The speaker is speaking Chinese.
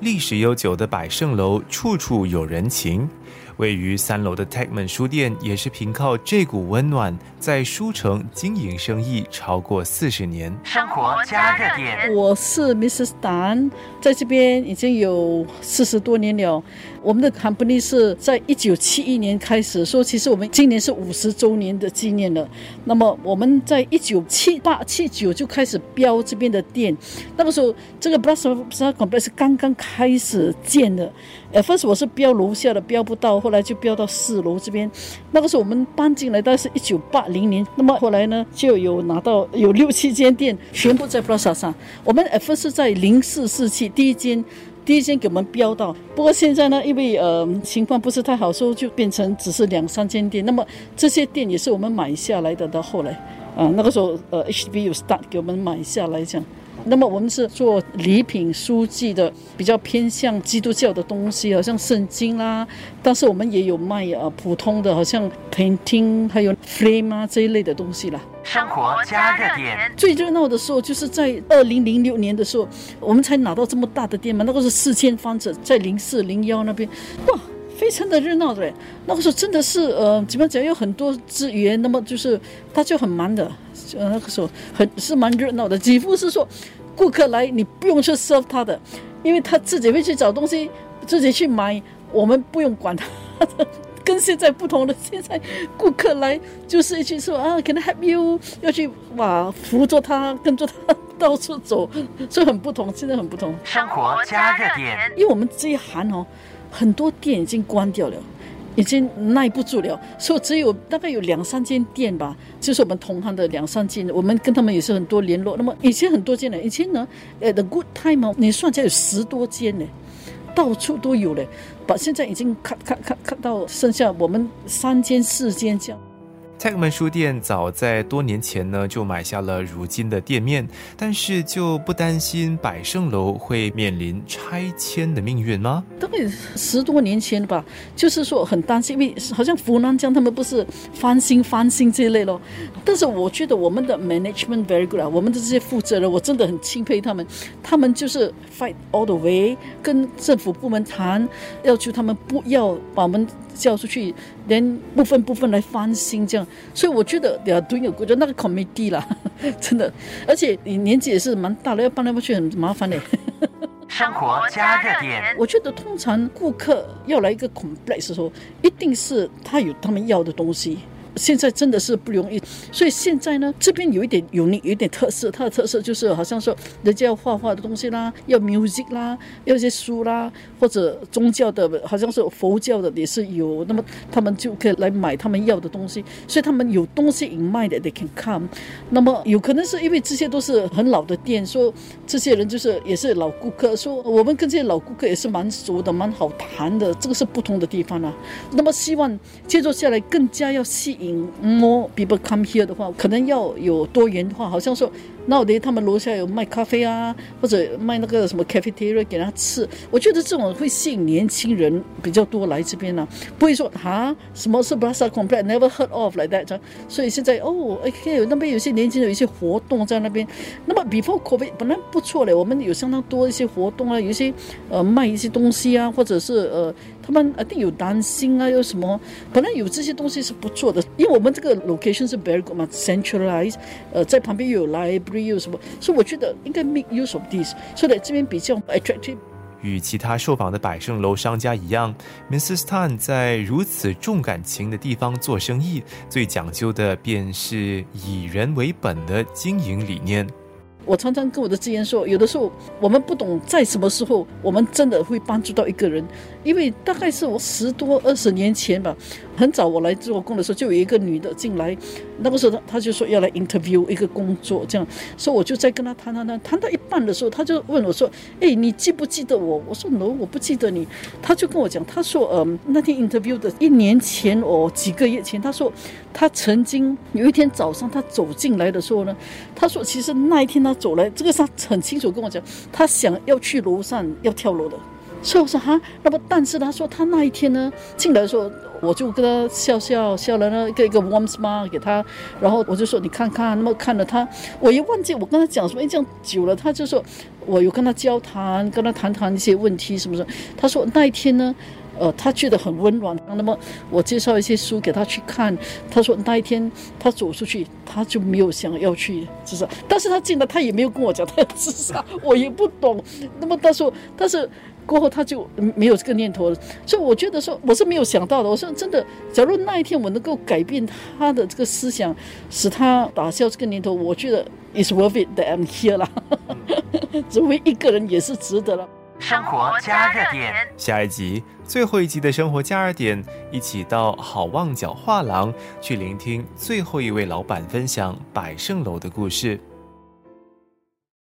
历史悠久的百盛楼处处有人情。位于三楼的 Techman 书店也是凭靠这股温暖，在书城经营生意超过四十年。生活加热点，我是 Mrs. Dan，在这边已经有四十多年了。我们的 company 是在一九七一年开始，说其实我们今年是五十周年的纪念了。那么我们在一九七八、七九就开始标这边的店，那个时候这个 Blast Complex 是刚刚开始建的。呃，first 我是标楼下的，标不到，后来就标到四楼这边。那个时候我们搬进来，但是一九八零年。那么后来呢，就有拿到有六七间店，全部在 Blast 上。我们 F 是在零四四七第一间。第一间给我们标到，不过现在呢，因为呃情况不是太好，所以就变成只是两三间店。那么这些店也是我们买下来的。到后来，啊那个时候呃 HB 有 start 给我们买下来这样。那么我们是做礼品书籍的，比较偏向基督教的东西，好像圣经啦。但是我们也有卖啊普通的，好像 painting 还有 frame 啊这一类的东西啦。生活加热点，最热闹的时候就是在二零零六年的时候，我们才拿到这么大的店嘛。那个是四千方尺，在零四零幺那边，哇，非常的热闹的。那个时候真的是呃，怎么讲，有很多资源，那么就是他就很忙的，呃，那个时候很是蛮热闹的。几乎是说，顾客来你不用去 serve 他的，因为他自己会去找东西，自己去买，我们不用管他。跟现在不同的，现在顾客来就是一起说啊，Can I help you？要去哇扶着他，跟着他到处走，所以很不同，现在很不同。生活加热点，因为我们这一行哦，很多店已经关掉了，已经耐不住了，所以只有大概有两三间店吧，就是我们同行的两三间，我们跟他们也是很多联络。那么以前很多间呢，以前呢，呃，The Good Time，你算起来有十多间呢。到处都有了，把现在已经看看看看到剩下我们三间四间这样。蔡门书店早在多年前呢就买下了如今的店面，但是就不担心百盛楼会面临拆迁的命运吗？大概十多年前吧，就是说很担心，因为好像湖南江他们不是翻新翻新这一类咯。但是我觉得我们的 management very good 啊，我们的这些负责人我真的很钦佩他们，他们就是 fight all the way，跟政府部门谈，要求他们不要把我们。叫出去，连部分部分来翻新这样，所以我觉得要都有觉得那个 committee 啦，真的，而且你年纪也是蛮大了，要搬来搬去很麻烦的。生活加热点，我觉得通常顾客要来一个 complex 的时候，一定是他有他们要的东西。现在真的是不容易，所以现在呢，这边有一点有你有一点特色，它的特色就是好像说，人家要画画的东西啦，要 music 啦，要一些书啦，或者宗教的，好像是佛教的也是有，那么他们就可以来买他们要的东西，所以他们有东西隐卖的，they can come。那么有可能是因为这些都是很老的店，说这些人就是也是老顾客，说我们跟这些老顾客也是蛮熟的，蛮好谈的，这个是不同的地方啊。那么希望接着下来更加要吸引。More people come here 的话，可能要有多元化，好像说。那我的他们楼下有卖咖啡啊，或者卖那个什么 cafeteria 给他吃。我觉得这种会吸引年轻人比较多来这边呢，不会说啊什么是 Plaza Complex，never heard of like that。所以现在哦，OK，那边有些年轻人有一些活动在那边。那么 before COVID 本来不错嘞，我们有相当多一些活动啊，有一些呃卖一些东西啊，或者是呃他们一定有担心啊，有什么本来有这些东西是不错的，因为我们这个 location 是 very good 嘛，centralized，呃在旁边又有 live。有什么？所以我觉得应该 make use of this，所以在这边比较 attractive。与其他受访的百盛楼商家一样，Mrs. Tan 在如此重感情的地方做生意，最讲究的便是以人为本的经营理念。我常常跟我的职员说，有的时候我们不懂在什么时候，我们真的会帮助到一个人。因为大概是我十多二十年前吧，很早我来做工的时候，就有一个女的进来，那个时候她她就说要来 interview 一个工作，这样，所以我就在跟她谈谈谈，谈到一半的时候，她就问我说：“哎，你记不记得我？”我说：“No，我不记得你。”她就跟我讲，她说：“嗯，那天 interview 的一年前哦，几个月前，她说她曾经有一天早上她走进来的时候呢，她说其实那一天她走来，这个他很清楚跟我讲，他想要去楼上要跳楼的。”所以我说哈，那么但是他说他那一天呢进来的时候，我就跟他笑笑笑了呢，一个一个 warm smile 给他，然后我就说你看看，那么看了他，我一忘记我跟他讲什么，这样久了，他就说我有跟他交谈，跟他谈谈一些问题什么什么，他说那一天呢。呃，他觉得很温暖。那么我介绍一些书给他去看，他说那一天他走出去，他就没有想要去自杀。但是他进来，他也没有跟我讲他要自杀，我也不懂。那么他说，但是过后他就没有这个念头了。所以我觉得说，我是没有想到的。我说真的，假如那一天我能够改变他的这个思想，使他打消这个念头，我觉得 it's worth it that I'm here 了。作为一个人也是值得了。生活加热点，下一集最后一集的生活加热点，一起到好望角画廊去聆听最后一位老板分享百盛楼的故事。